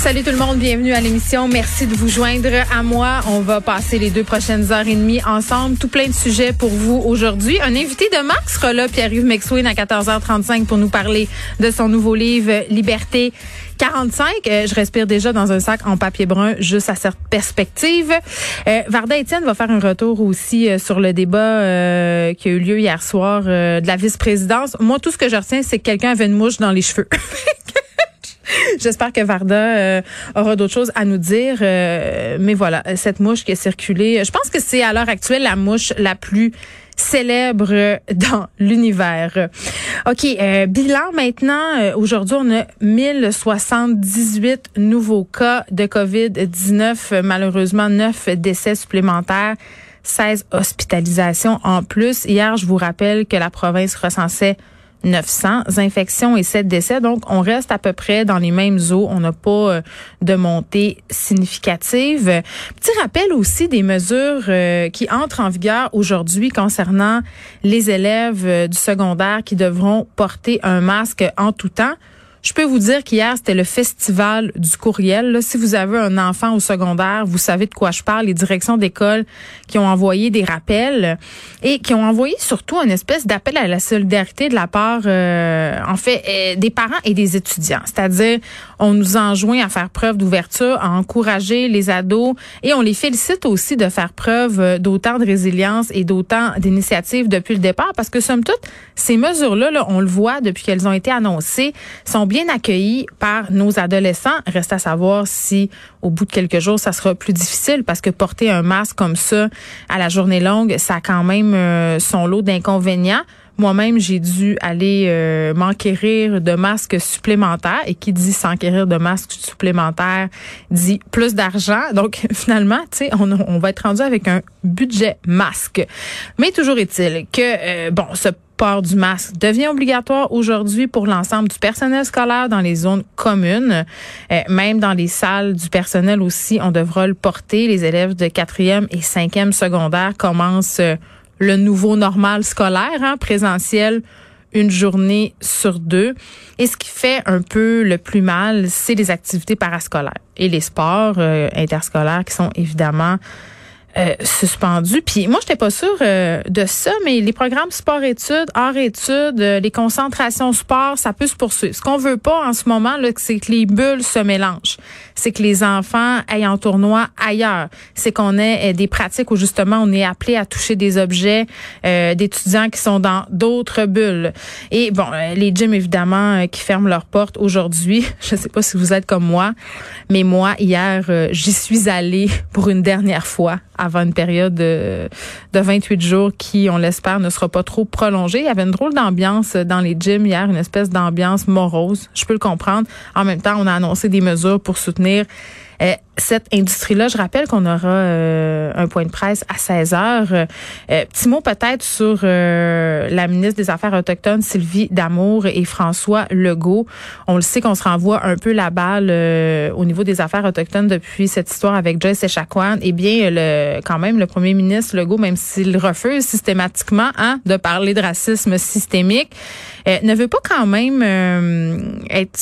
Salut tout le monde, bienvenue à l'émission. Merci de vous joindre à moi. On va passer les deux prochaines heures et demie ensemble. Tout plein de sujets pour vous aujourd'hui. Un invité de Max sera là, Pierre-Yves McSween, à 14h35 pour nous parler de son nouveau livre Liberté 45. Euh, je respire déjà dans un sac en papier brun, juste à cette perspective. Euh, Varda Étienne va faire un retour aussi euh, sur le débat qui a eu lieu hier soir de la vice-présidence. Moi, tout ce que je retiens, c'est que quelqu'un avait une mouche dans les cheveux. J'espère que Varda euh, aura d'autres choses à nous dire. Euh, mais voilà, cette mouche qui a circulé, je pense que c'est à l'heure actuelle la mouche la plus célèbre dans l'univers. OK, euh, bilan maintenant. Aujourd'hui, on a 1078 nouveaux cas de COVID-19. Malheureusement, 9 décès supplémentaires. 16 hospitalisations en plus. Hier, je vous rappelle que la province recensait 900 infections et 7 décès. Donc, on reste à peu près dans les mêmes eaux. On n'a pas euh, de montée significative. Petit rappel aussi des mesures euh, qui entrent en vigueur aujourd'hui concernant les élèves euh, du secondaire qui devront porter un masque en tout temps. Je peux vous dire qu'hier, c'était le festival du courriel. si vous avez un enfant au secondaire, vous savez de quoi je parle. Les directions d'école qui ont envoyé des rappels et qui ont envoyé surtout une espèce d'appel à la solidarité de la part, euh, en fait, euh, des parents et des étudiants. C'est-à-dire, on nous enjoint à faire preuve d'ouverture, à encourager les ados et on les félicite aussi de faire preuve euh, d'autant de résilience et d'autant d'initiatives depuis le départ parce que, somme toute, ces mesures-là, là, on le voit depuis qu'elles ont été annoncées, sont bien accueillis par nos adolescents. Reste à savoir si au bout de quelques jours, ça sera plus difficile parce que porter un masque comme ça à la journée longue, ça a quand même euh, son lot d'inconvénients. Moi-même, j'ai dû aller euh, m'enquérir de masques supplémentaires. Et qui dit s'enquérir de masques supplémentaires dit plus d'argent. Donc, finalement, tu sais, on, on, va être rendu avec un budget masque. Mais toujours est-il que, euh, bon, ce port du masque devient obligatoire aujourd'hui pour l'ensemble du personnel scolaire dans les zones communes. Euh, même dans les salles du personnel aussi, on devra le porter. Les élèves de quatrième et cinquième secondaire commencent euh, le nouveau normal scolaire, hein, présentiel une journée sur deux. Et ce qui fait un peu le plus mal, c'est les activités parascolaires et les sports euh, interscolaires qui sont évidemment euh, suspendu. Puis moi, j'étais pas sûre euh, de ça, mais les programmes sport-études, hors-études, euh, les concentrations sport, ça peut se poursuivre. Ce qu'on veut pas en ce moment, c'est que les bulles se mélangent. C'est que les enfants aillent en tournoi ailleurs. C'est qu'on ait des pratiques où justement on est appelé à toucher des objets d'étudiants qui sont dans d'autres bulles. Et bon, les gyms évidemment qui ferment leurs portes aujourd'hui. Je sais pas si vous êtes comme moi, mais moi hier, j'y suis allée pour une dernière fois avant une période de, de 28 jours qui, on l'espère, ne sera pas trop prolongée. Il y avait une drôle d'ambiance dans les gyms hier, une espèce d'ambiance morose. Je peux le comprendre. En même temps, on a annoncé des mesures pour soutenir euh, cette industrie-là, je rappelle qu'on aura euh, un point de presse à 16 heures. Euh, petit mot peut-être sur la ministre des Affaires autochtones, Sylvie Damour et François Legault. On le sait qu'on se renvoie un peu la balle au niveau des affaires autochtones depuis cette histoire avec Joyce Echaquan. Eh bien, le, quand même, le premier ministre Legault, même s'il refuse systématiquement hein, de parler de racisme systémique, ne veut pas quand même être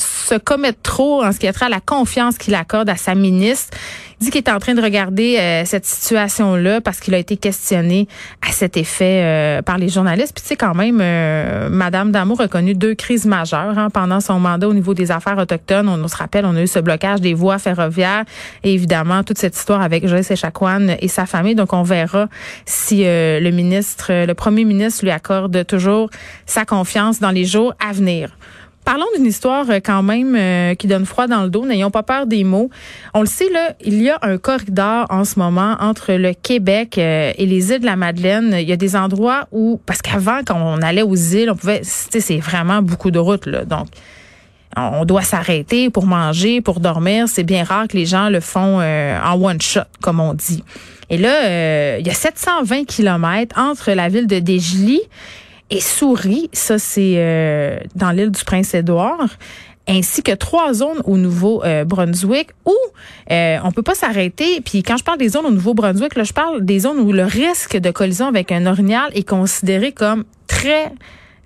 se commettre trop en ce qui a trait la confiance qu'il accorde à sa ministre. Il dit qu'il est en train de regarder euh, cette situation-là parce qu'il a été questionné à cet effet euh, par les journalistes. Puis tu sais quand même, euh, Madame Damour a connu deux crises majeures hein, pendant son mandat au niveau des affaires autochtones. On, se rappelle, on a eu ce blocage des voies ferroviaires et évidemment toute cette histoire avec Joyce Echaquan et sa famille. Donc on verra si le ministre, le premier ministre lui accorde toujours sa confiance dans les jours à venir. Parlons d'une histoire euh, quand même euh, qui donne froid dans le dos. N'ayons pas peur des mots. On le sait, là, il y a un corridor en ce moment entre le Québec euh, et les îles de la Madeleine. Il y a des endroits où, parce qu'avant, quand on allait aux îles, on pouvait, c'est vraiment beaucoup de routes, là. Donc, on doit s'arrêter pour manger, pour dormir. C'est bien rare que les gens le font en one shot, comme on dit. Et là, il y a 720 kilomètres entre la ville de Desjely et Souris, ça c'est dans l'île du Prince-Édouard ainsi que trois zones au Nouveau-Brunswick où euh, on peut pas s'arrêter. Puis quand je parle des zones au Nouveau-Brunswick, là, je parle des zones où le risque de collision avec un orignal est considéré comme très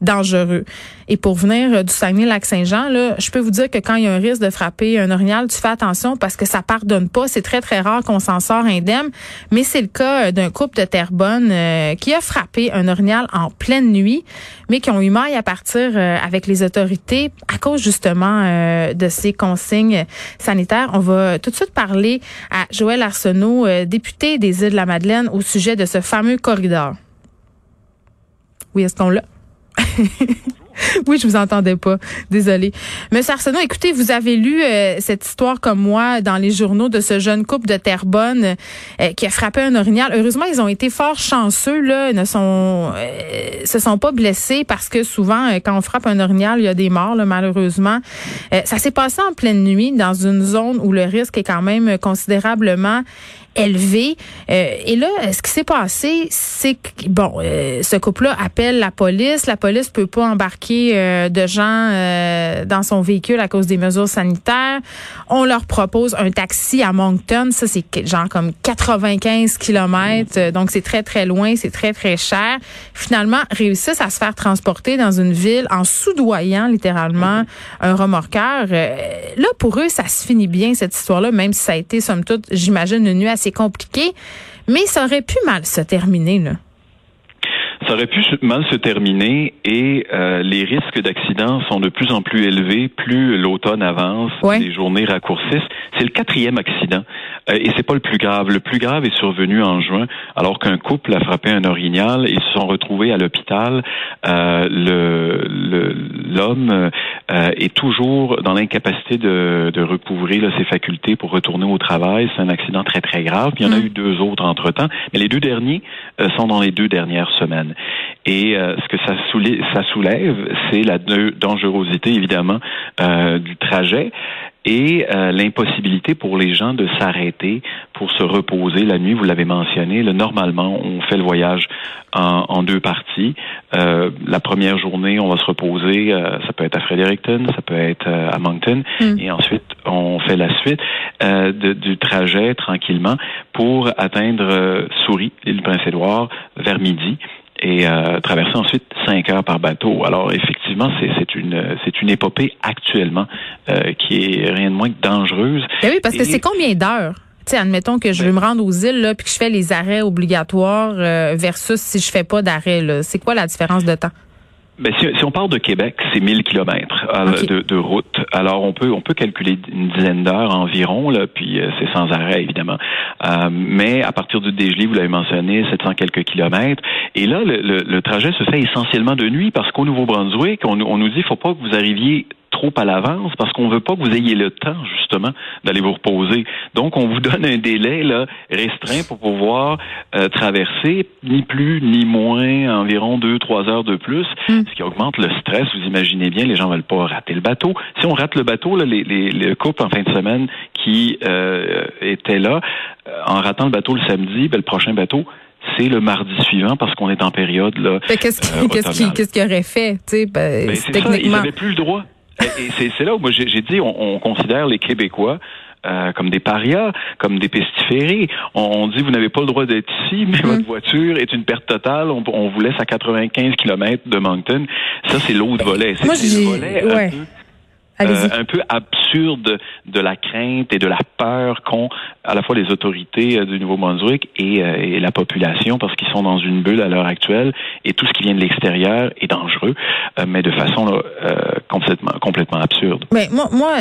dangereux. Et pour venir euh, du Saguenay-Lac-Saint-Jean, là, je peux vous dire que quand il y a un risque de frapper un orignal, tu fais attention parce que ça pardonne pas. C'est très, très rare qu'on s'en sort indemne. Mais c'est le cas euh, d'un couple de Terrebonne euh, qui a frappé un orignal en pleine nuit, mais qui ont eu maille à partir avec les autorités à cause justement de ces consignes sanitaires. On va tout de suite parler à Joël Arsenault, député des Îles-de-la-Madeleine, au sujet de ce fameux corridor. Oui, est-ce qu'on l'a? oui, je vous entendais pas. Désolée. Monsieur Arsenault, écoutez, vous avez lu euh, cette histoire comme moi dans les journaux de ce jeune couple de Terrebonne euh, qui a frappé un orignal. Heureusement, ils ont été fort chanceux là, ne sont euh, se sont pas blessés parce que souvent quand on frappe un orignal, il y a des morts là, malheureusement. ça s'est passé en pleine nuit dans une zone où le risque est quand même considérablement élevé. Euh, et là, ce qui s'est passé, c'est que bon, euh, ce couple-là appelle la police. La police peut pas embarquer euh, de gens dans son véhicule à cause des mesures sanitaires. On leur propose un taxi à Moncton. Ça, c'est genre comme 95 kilomètres. Donc, c'est très, très loin. C'est très, très cher. Finalement, réussissent à se faire transporter dans une ville en soudoyant littéralement un remorqueur. là, pour eux, ça se finit bien, cette histoire-là, même si ça a été, somme toute, j'imagine, une nuit assez c'est compliqué, mais ça aurait pu mal se terminer, là. Ça aurait pu mal se terminer et euh, les risques d'accident sont de plus en plus élevés plus l'automne avance, les journées raccourcissent. C'est le quatrième accident et c'est pas le plus grave. Le plus grave est survenu en juin alors qu'un couple a frappé un orignal et se sont retrouvés à l'hôpital. Euh, l'homme euh, est toujours dans l'incapacité de, de recouvrir ses facultés pour retourner au travail. C'est un accident très très grave. il y en a mm. eu deux autres entre temps, mais les deux derniers sont dans les deux dernières semaines. Et euh, ce que ça soulève, ça soulève, c'est la dangerosité évidemment euh, du trajet et euh, l'impossibilité pour les gens de s'arrêter pour se reposer la nuit. Vous l'avez mentionné. normalement, on fait le voyage en, deux parties. la première journée, on va se reposer. ça peut être à Fredericton, ça peut être à Moncton, mm. et ensuite on fait la suite du trajet tranquillement pour atteindre Souris, l'île Prince-Édouard, vers midi et euh, traverser ensuite cinq heures par bateau. Alors effectivement, c'est une c'est une épopée actuellement euh, qui est rien de moins que dangereuse. Ben oui, parce que c'est combien d'heures? sais, admettons que je veux ben me rendre aux îles là, puis que je fais les arrêts obligatoires euh, versus si je fais pas d'arrêt. C'est quoi la différence de temps? Ben, si, si, on part de Québec, c'est 1000 kilomètres euh, de, de, route. Alors on peut on peut calculer une dizaine d'heures environ, là, puis euh, c'est sans arrêt évidemment. Euh, mais à partir du dégelé, vous l'avez mentionné, 700 quelques kilomètres. Et là, le, le, trajet se fait essentiellement de nuit parce qu'au Nouveau-Brunswick, on, on nous dit, faut pas que vous arriviez trop à l'avance parce qu'on veut pas que vous ayez le temps justement d'aller vous reposer. Donc on vous donne un délai là restreint pour pouvoir euh, traverser ni plus ni moins environ deux trois heures de plus, hmm. ce qui augmente le stress. Vous imaginez bien, les gens veulent pas rater le bateau. Si on rate le bateau, là, les, les, les couples en fin de semaine qui euh, étaient là, euh, en ratant le bateau le samedi, ben, le prochain bateau c'est le mardi suivant parce qu'on est en période là. Qu'est-ce qu'il aurait fait, tu sais, ben, ben techniquement. Ça, il plus le droit. Et c'est là où moi j'ai dit, on, considère les Québécois euh, comme des parias, comme des pestiférés. On, dit vous n'avez pas le droit d'être ici, mais mm. votre voiture est une perte totale. On, vous laisse à 95 km de Moncton. Ça, c'est l'autre volet. C'est le volet un peu euh, un peu absurde de la crainte et de la peur qu'ont à la fois les autorités euh, du Nouveau-Brunswick et, euh, et, la population parce qu'ils sont dans une bulle à l'heure actuelle et tout ce qui vient de l'extérieur est dangereux, mais de façon complètement, complètement absurde. Mais moi, moi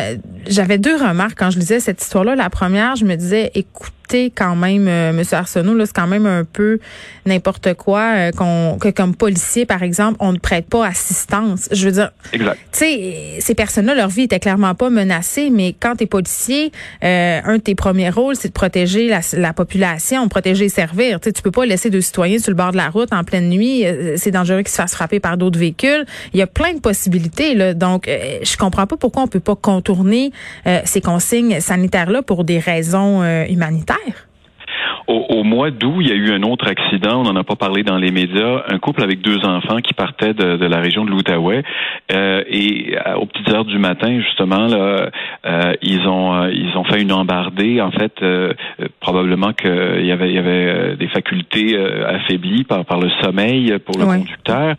j'avais deux remarques quand je lisais cette histoire-là. La première, je me disais, écoute, quand même, euh, Monsieur Arsenault, là, c'est quand même un peu n'importe quoi euh, qu'on que comme policier, par exemple, on ne prête pas assistance. Je veux dire, tu sais, ces personnes-là, leur vie était clairement pas menacée, mais quand tu es policier, euh, un de tes premiers rôles, c'est de protéger la, la, population, protéger et servir. Tu sais, tu peux pas laisser deux citoyens sur le bord de la route en pleine nuit. C'est dangereux qu'ils se fassent frapper par d'autres véhicules. Il y a plein de possibilités. Là. Donc, je comprends pas pourquoi on peut pas contourner ces consignes sanitaires-là pour des raisons humanitaires. faire. Au, mois d'août, il y a eu un autre accident. On n'en a pas parlé dans les médias. Un couple avec deux enfants qui partait de, de la région de l'Outaouais euh, et euh, aux petites heures du matin, justement, là, euh, ils ont euh, ils ont fait une embardée. En fait, probablement qu'il y avait il y avait des facultés affaiblies par par le sommeil pour le conducteur.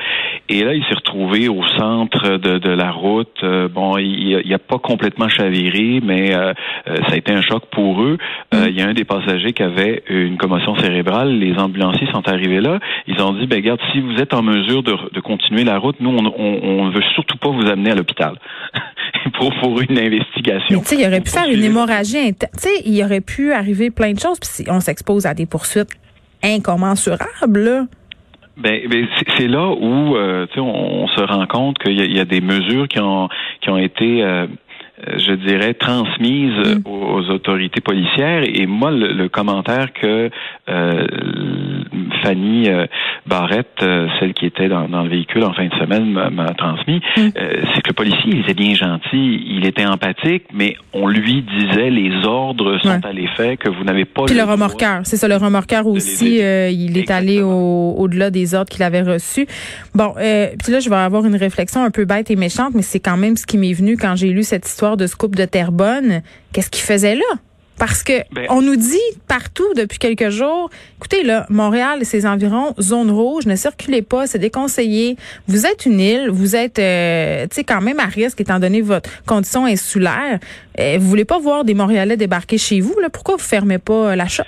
Et là, il s'est retrouvé au centre de, de la route. bon, il, il a pas complètement chaviré, mais ça a été un choc pour eux. Mm. il y a un des passagers qui avait une commotion cérébrale. Les ambulanciers sont arrivés là. Ils ont dit, ben regarde, si vous êtes en mesure de, de continuer la route, nous, on ne veut surtout pas vous amener à l'hôpital pour, pour une investigation. tu sais, il aurait pu faire une hémorragie. Tu sais, il aurait pu arriver plein de choses. Puis on s'expose à des poursuites incommensurables. Ben, ben c'est là où euh, on, on, se rend compte qu'il y, y, a des mesures qui ont qui ont été euh, je dirais, transmise mm. aux, autorités policières. Et moi, le, commentaire que euh, Fanny euh, Barrette, euh, celle qui était dans, le véhicule en fin de semaine, m'a transmis, mm. c'est que le policier, il était bien gentil, il était empathique, mais on lui disait les ordres sont à l'effet que vous n'avez pas. Puis le, remorqueur, c'est ça, le remorqueur aussi, il est allé au-delà des ordres qu'il avait reçus. Bon, puis là, je vais avoir une réflexion un peu bête et méchante, mais c'est quand même ce qui m'est venu quand j'ai lu cette histoire de ce couple de Terrebonne, qu'est-ce qu'il faisait là? Parce que ben, on nous dit partout depuis quelques jours, écoutez là, Montréal et ses environs, zone rouge, ne circulez pas, c'est déconseillé. Vous êtes une île, vous êtes, euh, tu sais, quand même à risque étant donné votre condition insulaire. Euh, vous voulez pas voir des Montréalais débarquer chez vous là Pourquoi vous fermez pas la shop?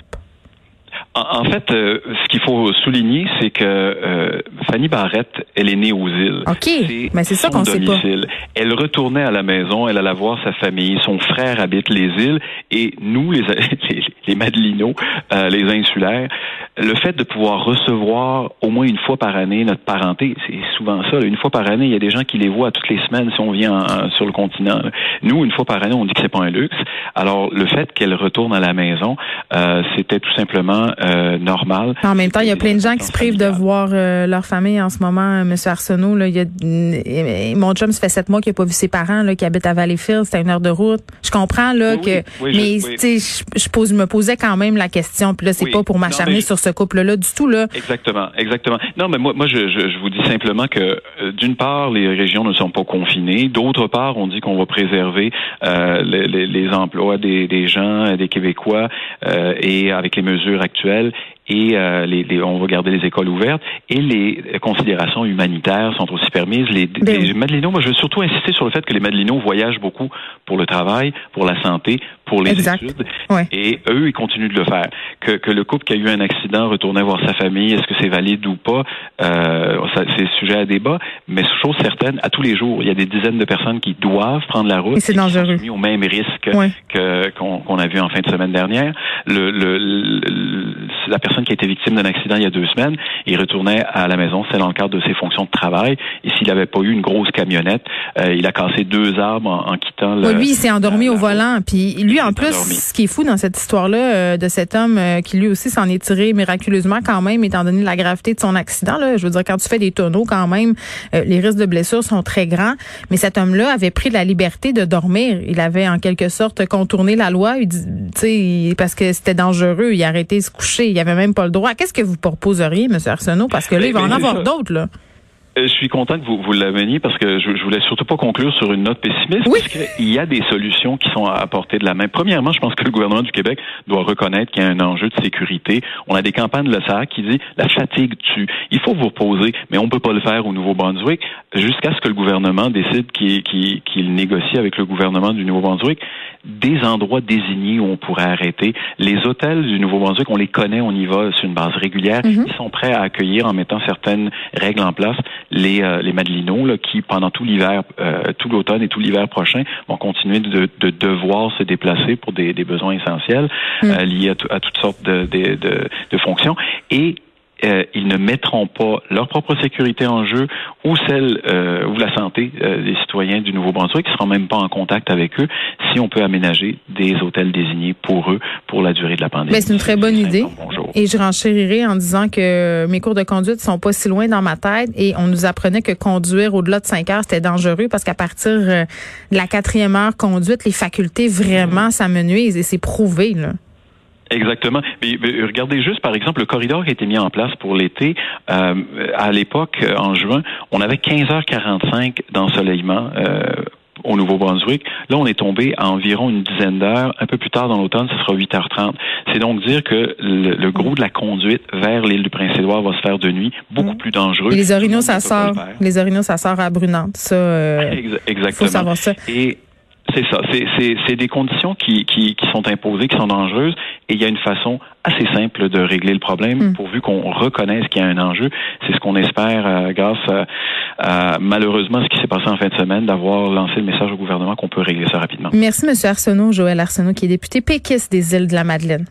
En fait, euh, ce qu'il faut souligner, c'est que euh, Fanny Barrette, elle est née aux îles. OK, mais c'est ça qu'on sait pas. Elle retournait à la maison, elle allait voir sa famille, son frère habite les îles, et nous, les, les, les Madelinots, euh, les insulaires, le fait de pouvoir recevoir au moins une fois par année notre parenté, c'est souvent ça. Une fois par année, il y a des gens qui les voient toutes les semaines si on vient sur le continent. Nous, une fois par année, on dit que c'est pas un luxe. Alors, le fait qu'elle retourne à la maison, euh, c'était tout simplement euh, normal. En même temps, il y a plein de gens qui se privent de voir euh, leur famille en ce moment. Monsieur Arsenault, là, il y a, mon chum, ça fait sept mois qu'il n'a pas vu ses parents, là, qui habitent à Valleyfield. C'est une heure de route. Je comprends là que, mais tu sais, je, pose, me posais quand même la question. Puis là, c'est pas pour m'acharner sur ce Exactement, exactement. Non, mais moi, moi, je, je, vous dis simplement que euh, d'une part, les régions ne sont pas confinées. D'autre part, on dit qu'on va préserver euh, les, les, emplois des, des gens, des Québécois, euh, et avec les mesures actuelles et euh, les, les, on va garder les écoles ouvertes et les considérations humanitaires sont aussi permises. Les, ben les Madelinos, moi je veux surtout insister sur le fait que les Madelinos voyagent beaucoup pour le travail, pour la santé, pour les études et eux ils continuent de le faire. Que, que le couple qui a eu un accident retournait voir sa famille, est-ce que c'est valide ou pas, euh, c'est sujet à débat, mais chose certaine, à tous les jours, il y a des dizaines de personnes qui doivent prendre la route et dangereux. Qui sont au même risque que qu'on a vu en fin de semaine dernière. Le, le, le la personne qui a été victime d'un accident il y a deux semaines, il retournait à la maison, c'est dans le cadre de ses fonctions de travail. Et s'il n'avait pas eu une grosse camionnette, euh, il a cassé deux arbres en, quittant le. lui, il s'est endormi au volant. Puis lui, en plus, ce qui est fou dans cette histoire-là euh, de cet homme euh, qui lui aussi s'en est tiré miraculeusement quand même, étant donné la gravité de son accident. Là, je veux dire, quand tu fais des tonneaux, quand même, les risques de blessures sont très grands. Mais cet homme-là avait pris la liberté de dormir. Il avait en quelque sorte contourné la loi, il, parce que c'était dangereux. Il a arrêté de se coucher. Il avait même pas le droit. Qu'est-ce que vous proposeriez, M. Arsenault? Parce que là, il va en avoir d'autres, là. Euh, je suis content que vous, vous l'ameniez parce que je, je voulais surtout pas conclure sur une note pessimiste oui. parce qu'il y a des solutions qui sont à portée de la main. Premièrement, je pense que le gouvernement du Québec doit reconnaître qu'il y a un enjeu de sécurité. On a des campagnes de l'ESA qui dit la fatigue tue. Il faut vous reposer, mais on peut pas le faire au Nouveau-Brunswick jusqu'à ce que le gouvernement décide qu'il négocie avec le gouvernement du Nouveau-Brunswick des endroits désignés où on pourrait arrêter. Les hôtels du Nouveau-Brunswick, on les connaît, on y va sur une base régulière. Mm-hmm. Ils sont prêts à accueillir en mettant certaines règles en place les, euh, les Madelinots là, qui, pendant tout l'hiver, euh, tout l'automne et tout l'hiver prochain, vont continuer de, de, devoir se déplacer pour des, des besoins essentiels mm. euh, liés à, à, toutes sortes de, de, de, de fonctions. Et euh, ils ne mettront pas leur propre sécurité en jeu ou celle euh, ou la santé euh, des citoyens du Nouveau-Brunswick qui seront même pas en contact avec eux si on peut aménager des hôtels désignés pour eux pour la durée de la pandémie. Ben, c'est une très bonne idée. Et je renchérirai en disant que mes cours de conduite sont pas si loin dans ma tête et on nous apprenait que conduire au-delà de 5 heures c'était dangereux parce qu'à partir de la quatrième heure conduite les facultés vraiment s'amenuisent et c'est prouvé là. Exactement. Mais, regardez juste, par exemple, le corridor qui a été mis en place pour l'été. Euh, à l'époque, en juin, on avait 15h45 d'ensoleillement. Euh, au Nouveau-Brunswick. Là, on est tombé à environ une dizaine d'heures. Un peu plus tard dans l'automne, ce sera 8h30. C'est donc dire que le, gros de la conduite vers l'île du Prince-Édouard va se faire de nuit, beaucoup mm. plus dangereux. les orignaux, ça sort. Les orignaux, ça sort à Brunante. Ça, euh, Exactement. Faut savoir ça. Et c'est ça. C'est des conditions qui, qui, qui, sont imposées, qui sont dangereuses, et il y a une façon assez simple de régler le problème, hmm. pourvu qu'on reconnaisse qu'il y a un enjeu. C'est ce qu'on espère euh, grâce à, malheureusement ce qui s'est passé en fin de semaine, d'avoir lancé le message au gouvernement qu'on peut régler ça rapidement. Merci, M. Arsenault, Joël Arsenault, qui est député péquiste des îles de la Madeleine.